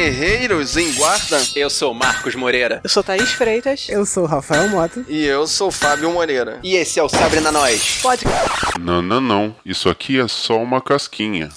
guerreiros em guarda. Eu sou Marcos Moreira. Eu sou Thaís Freitas. Eu sou Rafael Mota. E eu sou Fábio Moreira. E esse é o Sabrina Nós. Pode. Não, não, não. Isso aqui é só uma casquinha.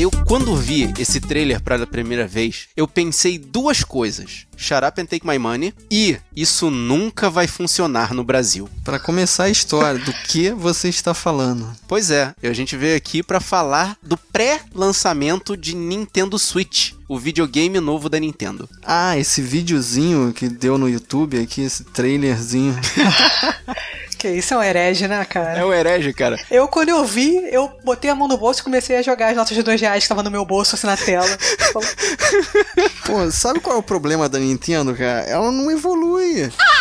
Eu quando vi esse trailer pela primeira vez, eu pensei duas coisas. Shut up and take my money e isso nunca vai funcionar no Brasil. Para começar a história, do que você está falando? Pois é, a gente veio aqui para falar do pré-lançamento de Nintendo Switch, o videogame novo da Nintendo. Ah, esse videozinho que deu no YouTube aqui, esse trailerzinho. Que isso é um herege, né, cara? É um herege, cara. Eu, quando eu vi, eu botei a mão no bolso e comecei a jogar as notas de dois reais que estavam no meu bolso, assim, na tela. Pô, sabe qual é o problema da Nintendo, cara? Ela não evolui. Ah?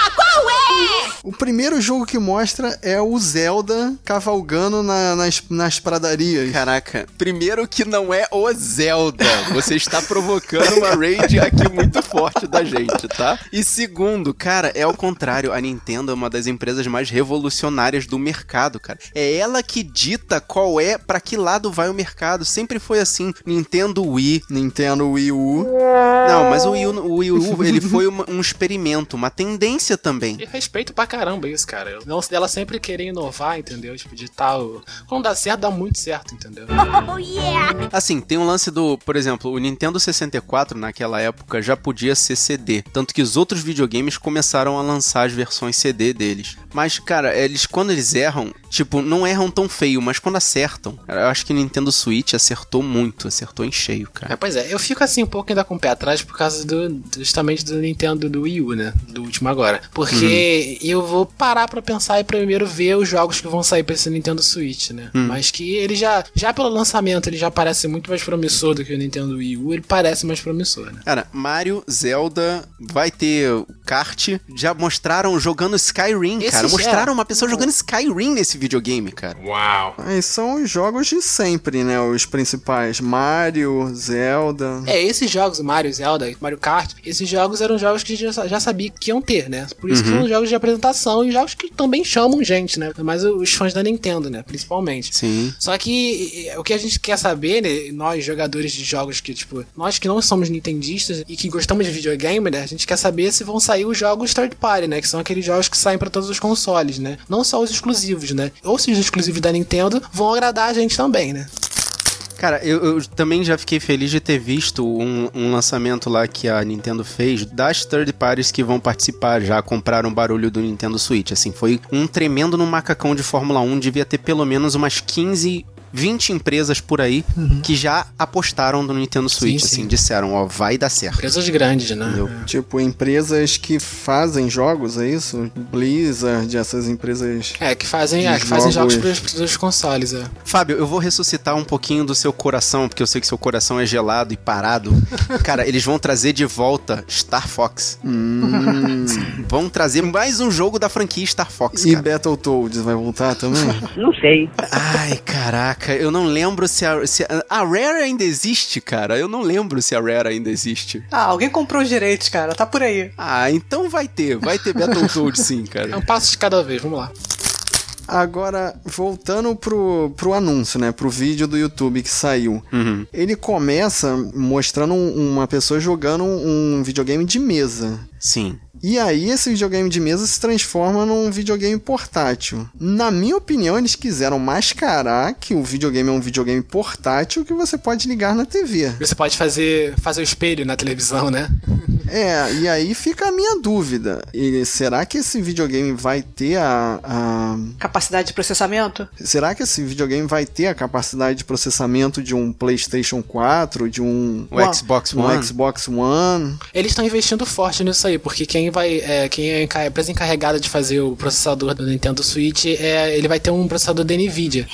O primeiro jogo que mostra é o Zelda cavalgando na- nas, nas pradarias. Caraca, primeiro que não é o Zelda. Você está provocando uma rage aqui muito forte da gente, tá? E segundo, cara, é ao contrário. A Nintendo é uma das empresas mais revolucionárias do mercado, cara. É ela que dita qual é, pra que lado vai o mercado. Sempre foi assim. Nintendo Wii. Nintendo Wii U. Não, mas o Wii U, o Wii U ele foi uma- um experimento, uma tendência também. E respeito pra caramba isso, cara. Não, ela sempre querer inovar, entendeu? Tipo, de tal. Quando dá certo, dá muito certo, entendeu? Assim, tem um lance do, por exemplo, o Nintendo 64 naquela época já podia ser CD, tanto que os outros videogames começaram a lançar as versões CD deles. Mas, cara, eles quando eles erram, tipo, não erram tão feio, mas quando acertam, cara, eu acho que Nintendo Switch acertou muito, acertou em cheio, É, cara. pois é, eu fico assim um pouco ainda com o pé atrás por causa do justamente do Nintendo do Wii U, né? Do último agora. Porque eu vou parar pra pensar e primeiro ver os jogos que vão sair pra esse Nintendo Switch, né? Mas que ele já, já pelo lançamento, ele já parece muito mais promissor do que o Nintendo Wii U, ele parece mais promissor, né? Cara, Mario, Zelda, vai ter o kart, já mostraram jogando Skyrim, Esse cara. já- Mostraram uma pessoa jogando Skyrim nesse videogame, cara. Uau! Aí são os jogos de sempre, né? Os principais. Mario, Zelda. É, esses jogos, Mario, Zelda, Mario Kart, esses jogos eram jogos que já, já sabia que iam ter, né? Por isso que são jogos de apresentação e jogos que também chamam gente, né? Mas os fãs da Nintendo, né? Principalmente. Sim. Só que eh, o que a gente quer saber, né, nós jogadores de jogos que, tipo, nós que não somos nintendistas e que gostamos de videogame, né, a gente quer saber se vão sair os jogos third party, né, que são aqueles jogos que saem pra todos os consoles, né? Não só os exclusivos, né? Ou se os exclusivos da Nintendo vão agradar a gente também, né? Cara, eu, eu também já fiquei feliz de ter visto um, um lançamento lá que a Nintendo fez das third parties que vão participar já compraram barulho do Nintendo Switch. Assim, foi um tremendo no macacão de Fórmula 1. Devia ter pelo menos umas 15. 20 empresas por aí que já apostaram no Nintendo Switch, Sim, sim. assim, disseram, ó, vai dar certo. Empresas grandes, né? Entendeu? Tipo, empresas que fazem jogos, é isso? Blizzard, essas empresas. É, que fazem, é, que fazem Jogos. jogos pros, pros consoles, é. Fábio, eu vou ressuscitar um pouquinho do seu coração, porque eu sei que seu coração é gelado e parado. Cara, eles vão trazer de volta Star Fox. Vão trazer mais um jogo da franquia Star Fox, E cara. Battletoads vai voltar também? Ai, caraca, eu não lembro se a, se a. A Rare ainda existe, cara. Eu não lembro se a Rare ainda existe. Ah, alguém comprou os direitos, cara. Tá por aí. Ah, então vai ter. Vai ter Battletoads sim, É cara. um passo de cada vez, vamos lá. Agora, voltando pro, pro anúncio, né? Pro vídeo do YouTube que saiu. Uhum. Ele começa mostrando um- uma pessoa jogando um videogame de mesa. Sim. E aí esse videogame de mesa se transforma num videogame portátil. Na minha opinião, eles quiseram mascarar que o videogame é um videogame portátil que você pode ligar na TV. Você pode fazer, fazer o espelho na televisão, né? É, e aí fica a minha dúvida. E será que esse videogame vai ter a, a- Capacidade de processamento? Será que esse videogame vai ter a capacidade de processamento de um PlayStation 4, de um, O Xbox um One? Xbox One? Eles estão investindo forte nisso aí, porque quem vai. É, quem é a empresa encarregada de fazer o processador do Nintendo Switch, é, ele vai ter um processador da Nvidia.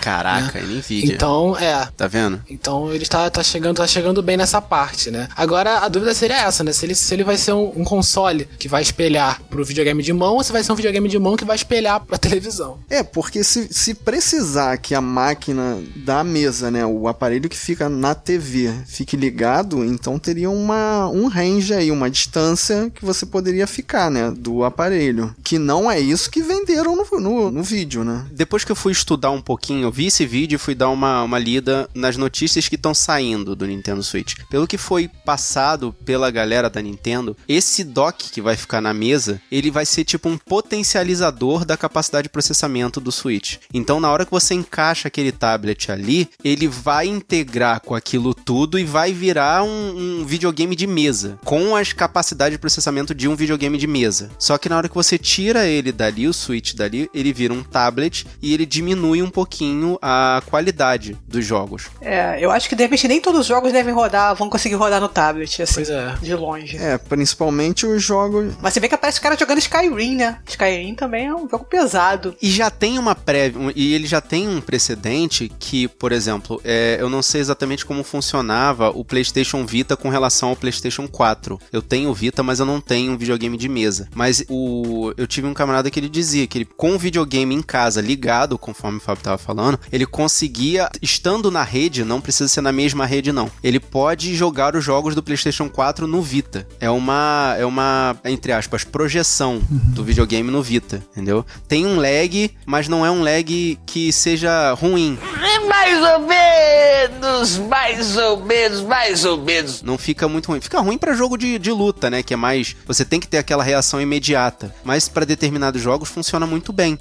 Caraca, Nvidia. Então, é. Tá vendo? Então ele tá, tá, chegando, tá chegando bem nessa parte, né? Agora a dúvida seria essa, né? Se ele, se ele vai ser um, um console que vai espelhar pro videogame de mão ou se vai ser um videogame de mão que vai espelhar pra televisão. É, porque se, se precisar que a máquina da mesa, né, o aparelho que fica na TV, fique ligado, então teria uma, um range aí, uma distância que você poderia ficar, né, do aparelho. Que não é isso que venderam no, no, no vídeo, né? Depois que eu fui estudar um pouquinho eu vi esse vídeo e fui dar uma, uma lida nas notícias que estão saindo do Nintendo Switch. Pelo que foi passado pela galera da Nintendo, esse dock que vai ficar na mesa, ele vai ser tipo um potencializador da capacidade de processamento do Switch. Então, na hora que você encaixa aquele tablet ali, ele vai integrar com aquilo tudo e vai virar um, um videogame de mesa, com as capacidades de processamento de um videogame de mesa. Só que na hora que você tira ele dali, o Switch dali, ele vira um tablet e ele diminui um pouquinho a qualidade dos jogos. É, eu acho que de repente nem todos os jogos devem rodar, vão conseguir rodar no tablet, assim, Pois é. de longe. É, principalmente os jogos. Mas você vê que aparece o cara jogando Skyrim, né? Skyrim também é um jogo pesado. E já tem uma prévia, e ele já tem um precedente que, por exemplo, é, eu não sei exatamente como funcionava o PlayStation Vita com relação ao PlayStation 4. Eu tenho o Vita, mas eu não tenho um videogame de mesa. Mas o, eu tive um camarada que ele dizia que ele, com o videogame em casa ligado, conforme o Fábio tava falando, ele conseguia, estando na rede, não precisa ser na mesma rede não, ele pode jogar os jogos do PlayStation 4 no Vita. É uma, é uma, entre aspas, projeção do videogame no Vita, entendeu? Tem um lag, mas não é um lag que seja ruim. É mais ou menos, mais ou menos, mais ou menos. Não fica muito ruim. Fica ruim pra jogo de, de luta, né? Que é mais. Você tem que ter aquela reação imediata. Mas pra determinados jogos funciona muito bem.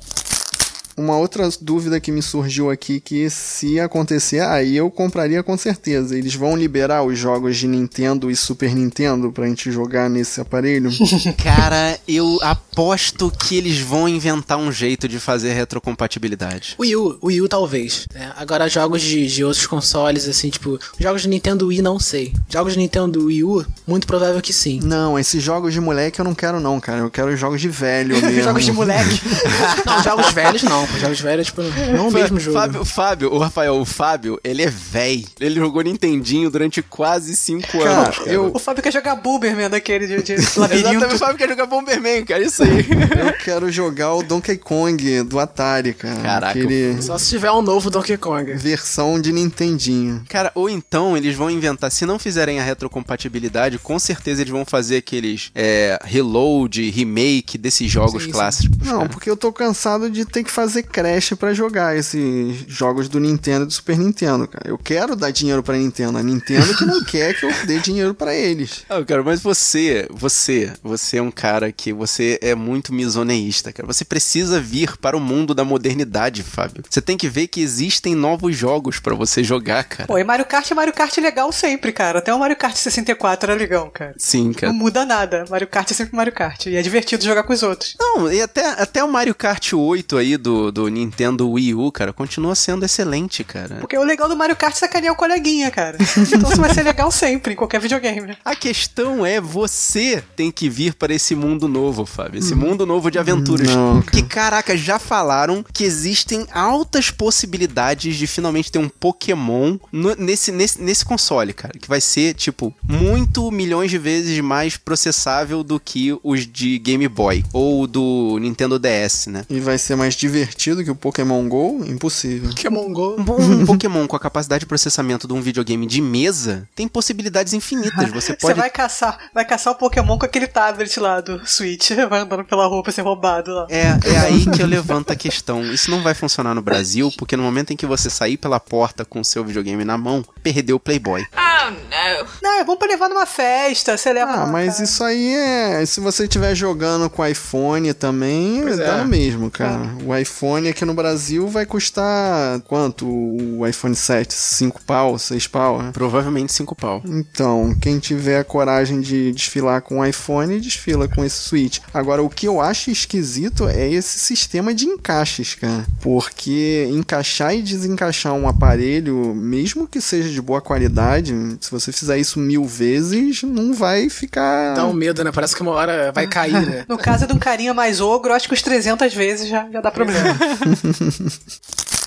Uma outra dúvida que me surgiu aqui que se acontecer, aí eu compraria com certeza. Eles vão liberar os jogos de Nintendo e Super Nintendo pra gente jogar nesse aparelho? Cara, eu aposto que eles vão inventar um jeito de fazer retrocompatibilidade. Wii U, o Wii U talvez. né? Agora jogos de, de outros consoles, assim, tipo, jogos de Nintendo Wii não sei. Jogos de Nintendo Wii U, muito provável que sim. não, esses jogos de moleque eu não quero não, cara. Eu quero jogos de velho mesmo. Jogos de moleque. Não, jogos velhos não. Pô. Jogos velhos, tipo, não o mesmo jogo. Fábio, Fábio, o Rafael, o Fábio, ele é véi. Ele jogou Nintendinho durante quase cinco Cara, anos. Cara. eu- o Fábio quer jogar Booberman daquele de, de Exatamente, labirinto. o Fábio quer jogar Bomberman, cara, isso aí. Eu quero jogar o Donkey Kong do Atari, cara. Caraca, Aquele Só se tiver um novo Donkey Kong. versão de Nintendinho. Cara, ou então eles vão inventar, se não fizerem a retrocompatibilidade, com certeza eles vão fazer aqueles é, reload, remake desses jogos Sim, sim. clássicos. Não, cara. porque eu tô cansado de ter que fazer crash pra jogar esses jogos do Nintendo e do Super Nintendo, cara. Eu quero dar dinheiro pra Nintendo. A Nintendo que não quer que eu dê dinheiro pra eles. Ah, cara, mas você, você, você é um cara que você é muito misoneísta, cara. Você precisa vir para o mundo da modernidade, Fábio. Você tem que ver que existem novos jogos pra você jogar, cara. Pô, e Mario Kart é Mario Kart legal sempre, cara. Até o Mario Kart 64 era legal, cara. Sim, cara. Não muda nada. Mario Kart é sempre Mario Kart. E é divertido jogar com os outros. Não, e até, até o Mario Kart 8 aí do, do Nintendo Wii U, cara, continua sendo excelente, cara. Porque o legal do Mario Kart é sacanear o coleguinha, cara. Então isso vai ser legal sempre, em qualquer videogame. A questão é, você tem que vir para esse mundo novo, Fábio. Esse mundo novo de aventuras. Não, que, caraca, já falaram que existem altas possibilidades de finalmente ter um Pokémon no- nesse, nesse, nesse console, cara. Que vai ser, tipo, muito milhões de vezes mais processável do que os de Game Boy. Ou do Nintendo DS, né? E vai ser mais divertido que o Pokémon GO? Impossível. Pokémon Go. Um, bom- um Pokémon com a capacidade de processamento de um videogame de mesa tem possibilidades infinitas. Você Você pode vai caçar, vai caçar o Pokémon com aquele tablet lá do Switch. Vai andando pela rua pra ser roubado lá. É, é aí que eu levanto a questão. Isso não vai funcionar no Brasil, porque no momento em que você sair pela porta com o seu videogame na mão, perdeu o Playboy. Oh no. Não, é bom pra levar numa festa, você leva Ah, mas cara. isso aí é. Se você estiver jogando com iPhone também, Pois dá é. no mesmo, cara. O iPhone aqui no Brasil vai custar quanto? O iPhone 7? 5 pau, 6 pau? né? Provavelmente cinco pau. Então, quem tiver a coragem de desfilar com o iPhone, desfila com esse Switch. Agora, o que eu acho esquisito é esse sistema de encaixes, cara. Porque encaixar e desencaixar um aparelho, mesmo que seja de boa qualidade, se você fizer isso mil vezes, não vai ficar. Dá um medo, né? Parece que uma hora vai cair, né? No caso de um carinha mais ogro, acho que os 300 vezes já, já dá problema.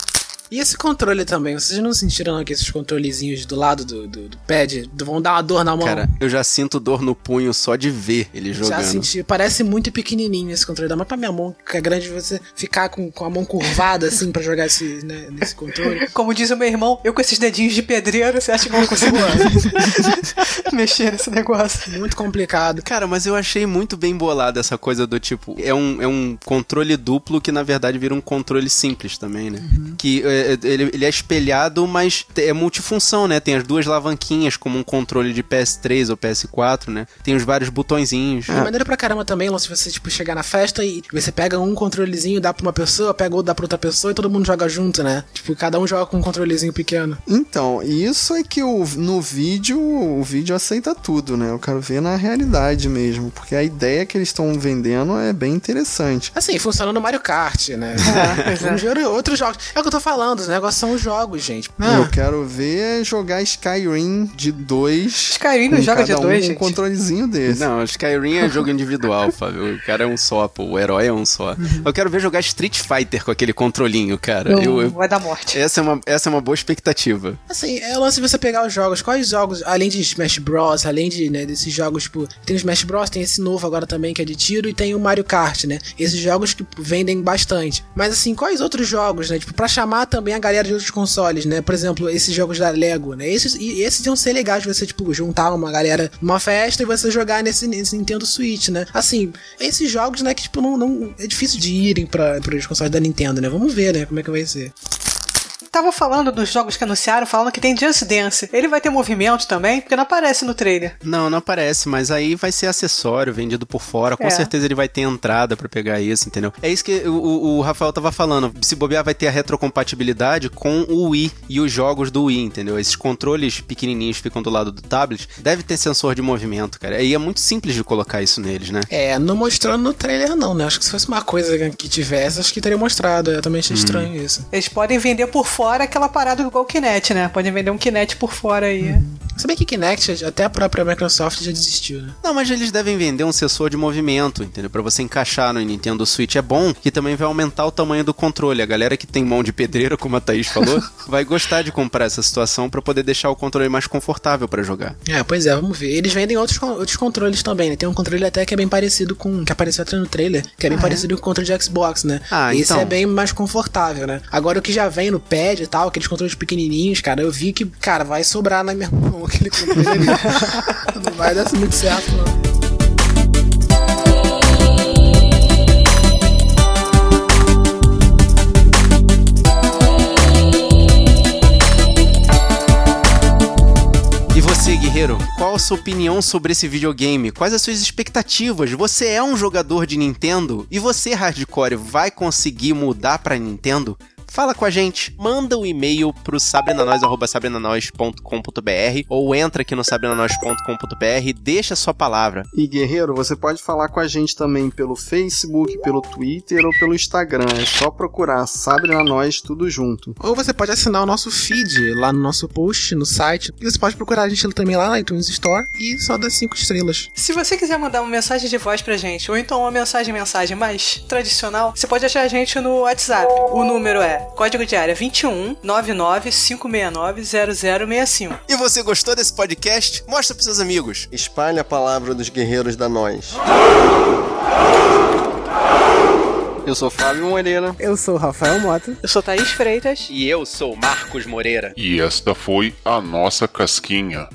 E esse controle também, vocês não sentiram que esses controlezinhos do lado do, do, do pad vão dar uma dor na mão? Cara, eu já sinto dor no punho só de ver ele já jogando. senti. Parece muito pequenininho esse controle. Dá mais pra minha mão, que é grande, você ficar com, com a mão curvada assim pra jogar esse, né, nesse controle. Como diz o meu irmão, eu com esses dedinhos de pedreiro, você acha que eu vou conseguir mexer nesse negócio? Muito complicado. Cara, mas eu achei muito bem bolado essa coisa do tipo. É um, é um controle duplo que na verdade vira um controle simples também, né? Que é, é- ele, ele é espelhado, mas é multifunção, né? Tem as duas alavanquinhas, como um controle de PS3 ou PS4, né? Tem os vários botõezinhos. É maneiro pra caramba também, se você, tipo, chegar na festa e você pega um controlezinho, dá pra uma pessoa, pega outro, dá pra outra pessoa e todo mundo joga junto, né? Tipo, cada um joga com um controlezinho pequeno. Então, isso é que o, no vídeo, o vídeo aceita tudo, né? Eu quero ver na realidade mesmo, porque a ideia que eles estão vendendo é bem interessante. Assim, funciona no Mario Kart, né? é. Vamos ver outros jogos. É o que eu tô falando, os negócios são os jogos, gente. Eu Ah, quero ver jogar Skyrim de dois. Skyrim não com joga de dois, um gente. um controlezinho desse. Não, Skyrim é jogo individual, Fábio. O cara é um só, pô. O herói é um só. Eu quero ver jogar Street Fighter com aquele controlinho, cara. Eu, eu- vai dar morte. essa, é uma, essa é uma boa expectativa. Assim, é o lance de você pegar os jogos. Quais jogos, além de Smash Bros, além de, né, desses jogos, tipo, tem o Smash Bros, tem esse novo agora também que é de tiro e tem o Mario Kart, né? Esses jogos que vendem bastante. Mas assim, quais outros jogos, né? Tipo, pra chamar também a galera de outros consoles, né? Por exemplo, esses jogos da Lego, né? Esses, e esses iam ser legais você, tipo, juntar uma galera numa festa e você jogar nesse, nesse Nintendo Switch, né? Assim, esses jogos, né, que, tipo, não, não é difícil de irem pra, pros consoles da Nintendo, né? Vamos ver, né, como é que vai ser. Tava falando dos jogos que anunciaram, falando que tem Just Dance. Ele vai ter movimento também, porque não aparece no trailer. Não, não aparece, mas aí vai ser acessório vendido por fora. Com É. certeza ele vai ter entrada pra pegar isso, entendeu? É isso que o, o- Rafael tava falando. Se bobear, vai ter a retrocompatibilidade com o Wii e os jogos do Wii, entendeu? Esses controles pequenininhos que ficam do lado do tablet deve ter sensor de movimento, cara. E é muito simples de colocar isso neles, né? É, não mostrou no trailer não, né? Acho que se fosse uma coisa que tivesse, acho que teria mostrado. Eu também achei estranho isso. Eles podem vender por fora aquela parada igual o Kinect, né? Podem vender um Kinect por fora aí. Se bem que Kinect, até a própria Microsoft já desistiu, né? Não, mas eles devem vender um sensor de movimento, entendeu? Pra você encaixar no Nintendo Switch. É bom que também vai aumentar o tamanho do controle. A galera que tem mão de pedreiro, como a Thaís falou, vai gostar de comprar essa situação pra poder deixar o controle mais confortável pra jogar. É, pois é, vamos ver. Eles vendem outros, outros controles também, né? Tem um controle até que é bem parecido com. que apareceu até no trailer, que é bem parecido com o controle de Xbox, né? Ah, Esse então. é bem mais confortável, né? Agora o que já vem no pad e tal, aqueles controles pequenininhos, cara, eu vi que, cara, vai sobrar na minha mão aquele controle ali. não vai dar muito certo, não. E você, guerreiro, qual a sua opinião sobre esse videogame? Quais as suas expectativas? Você é um jogador de Nintendo? E você, hardcore, vai conseguir mudar pra Nintendo? Fala com a gente, manda um e-mail pro sabrenanois.com.br ou entra aqui no sabrenanois.com.br e deixa a sua palavra. E guerreiro, você pode falar com a gente também pelo Facebook, pelo Twitter ou pelo Instagram. É só procurar Sabre na Nós tudo junto. Ou você pode assinar o nosso feed lá no nosso post, no site. E você pode procurar a gente também lá na iTunes Store e só dar cinco estrelas. Se você quiser mandar uma mensagem de voz pra gente, ou então uma mensagem mensagem mais tradicional, você pode achar a gente no WhatsApp. O número é código de área 21 99 569 0065. E você gostou desse podcast? Mostra pros seus amigos. Espalhe a palavra dos guerreiros da nós. Eu sou Fábio Moreira. Eu sou o Rafael Mota. Eu sou Thaís Freitas. E eu sou Marcos Moreira. E esta foi a nossa casquinha.